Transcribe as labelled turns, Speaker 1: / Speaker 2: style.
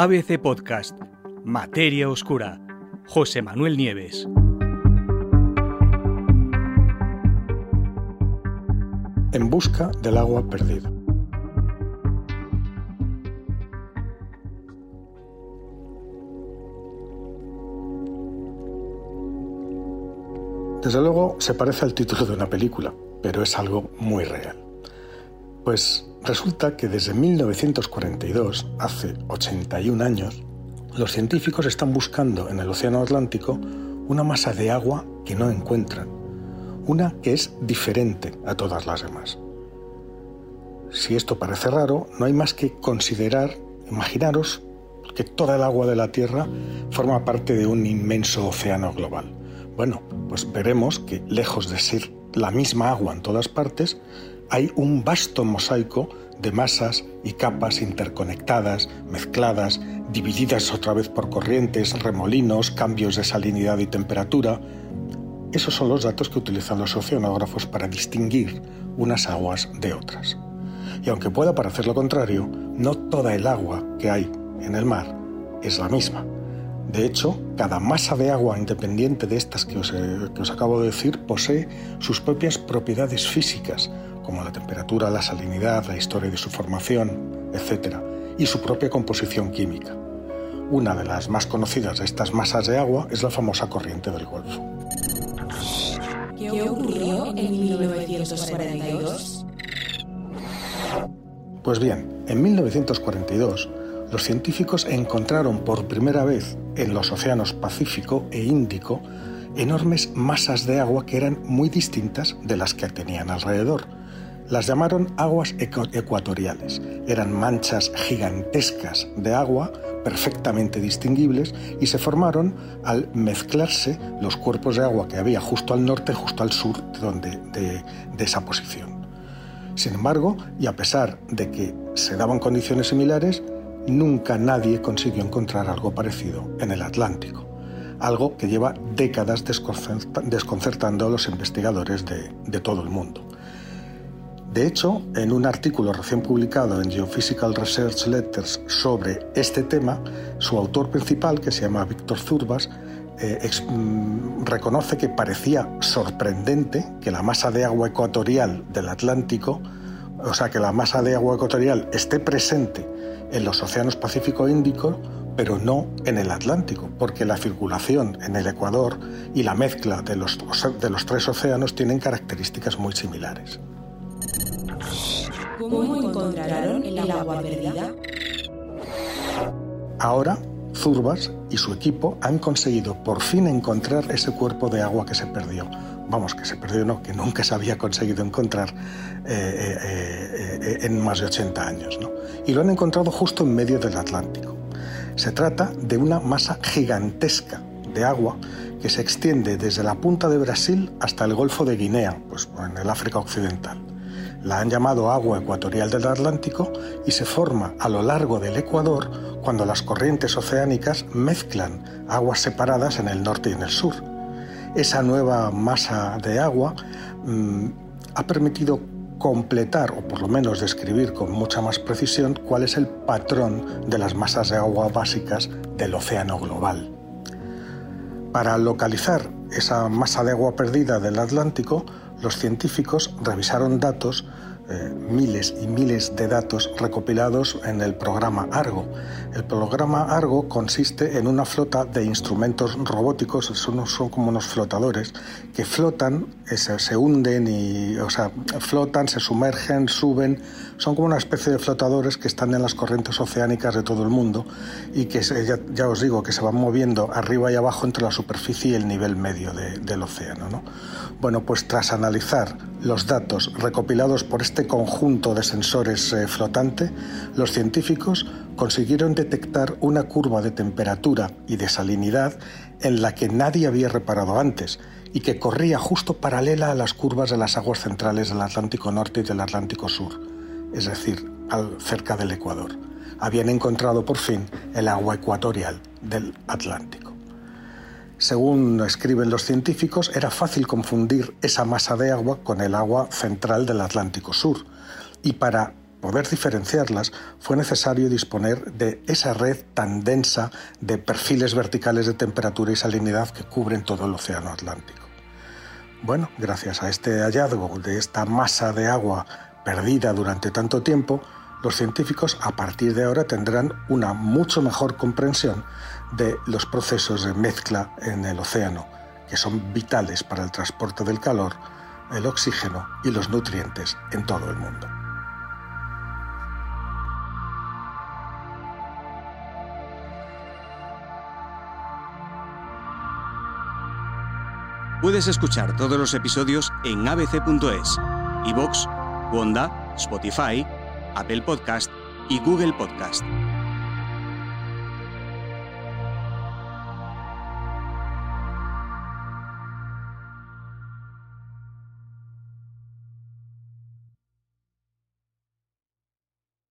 Speaker 1: ABC Podcast, Materia Oscura, José Manuel Nieves.
Speaker 2: En busca del agua perdida. Desde luego se parece al título de una película, pero es algo muy real. Pues resulta que desde 1942, hace 81 años, los científicos están buscando en el Océano Atlántico una masa de agua que no encuentran, una que es diferente a todas las demás. Si esto parece raro, no hay más que considerar, imaginaros que toda el agua de la Tierra forma parte de un inmenso océano global. Bueno, pues veremos que lejos de ser la misma agua en todas partes, hay un vasto mosaico de masas y capas interconectadas, mezcladas, divididas otra vez por corrientes, remolinos, cambios de salinidad y temperatura. Esos son los datos que utilizan los oceanógrafos para distinguir unas aguas de otras. Y aunque pueda parecer lo contrario, no toda el agua que hay en el mar es la misma. De hecho, cada masa de agua independiente de estas que os, que os, acabo de decir posee sus propias propiedades físicas, como la temperatura, la salinidad, la historia de su formación, etc., y su propia composición química. Una de las más conocidas de estas masas de agua es la famosa corriente del Golfo.
Speaker 3: ¿Qué ocurrió en 1942?
Speaker 2: Pues bien, en 1942 los científicos encontraron por primera vez en los océanos Pacífico e Índico enormes masas de agua que eran muy distintas de las que tenían alrededor las llamaron aguas ecuatoriales. Eran manchas gigantescas de agua perfectamente distinguibles y se formaron al mezclarse los cuerpos de agua que había justo al norte, justo al sur de, de esa posición. Sin embargo, y a pesar de que se daban condiciones similares, nunca nadie consiguió encontrar algo parecido en el Atlántico, algo que lleva décadas desconcertando a los investigadores de todo el mundo. De hecho, en un artículo recién publicado en Geophysical Research Letters sobre este tema, su autor principal, que se llama Víctor Zurbas, eh, mm, reconoce que parecía sorprendente que la masa de agua ecuatorial del Atlántico, o sea, que la masa de agua ecuatorial esté presente en los océanos Pacífico e Índico, pero no en el Atlántico, porque la circulación en el Ecuador y la mezcla de los, de los tres océanos tienen características muy similares.
Speaker 3: ¿Cómo encontraron el agua perdida?
Speaker 2: Ahora, Zurbas y su equipo han conseguido por fin encontrar ese cuerpo de agua que se perdió. Vamos, que se perdió, no, que nunca se había conseguido encontrar eh, eh, eh, en más de 80 años. ¿no? Y lo han encontrado justo en medio del Atlántico. Se trata de una masa gigantesca de agua que se extiende desde la punta de Brasil hasta el Golfo de Guinea, pues en el África Occidental. La han llamado agua ecuatorial del Atlántico y se forma a lo largo del Ecuador cuando las corrientes oceánicas mezclan aguas separadas en el norte y en el sur. Esa nueva masa de agua mm, ha permitido completar o por lo menos describir con mucha más precisión cuál es el patrón de las masas de agua básicas del océano global. Para localizar esa masa de agua perdida del Atlántico, los científicos revisaron datos eh, miles y miles de datos recopilados en el programa Argo. El programa Argo consiste en una flota de instrumentos robóticos, son, son como unos flotadores, que flotan, eh, se, hunden y, o sea, flotan, se sumergen, suben, son como una especie de flotadores que están en las corrientes oceánicas de todo el mundo y que ya, os digo que se van moviendo arriba y abajo entre la superficie y el nivel medio del océano. ¿no? Bueno, pues tras analizar los datos recopilados por este conjunto de sensores eh, flotante, los científicos consiguieron detectar una curva de temperatura y de salinidad en la que nadie había reparado antes y que corría justo paralela a las curvas de las aguas centrales del Atlántico Norte y del Atlántico Sur, es decir, al, cerca del Ecuador. Habían encontrado por fin el agua ecuatorial del Atlántico. Según escriben los científicos, era fácil confundir esa masa de agua con el agua central del Atlántico Sur. Y para poder diferenciarlas fue necesario disponer de esa red tan densa de perfiles verticales de temperatura y salinidad que cubren todo el Océano Atlántico. Bueno, gracias a este hallazgo de esta masa de agua perdida durante tanto tiempo, los científicos a partir de ahora tendrán una mucho mejor comprensión de los procesos de mezcla en el océano, que son vitales para el transporte del calor, el oxígeno y los nutrientes en todo el mundo.
Speaker 1: Puedes escuchar todos los episodios en abc.es, iVoox, Wanda, Spotify, Apple Podcast y Google Podcast.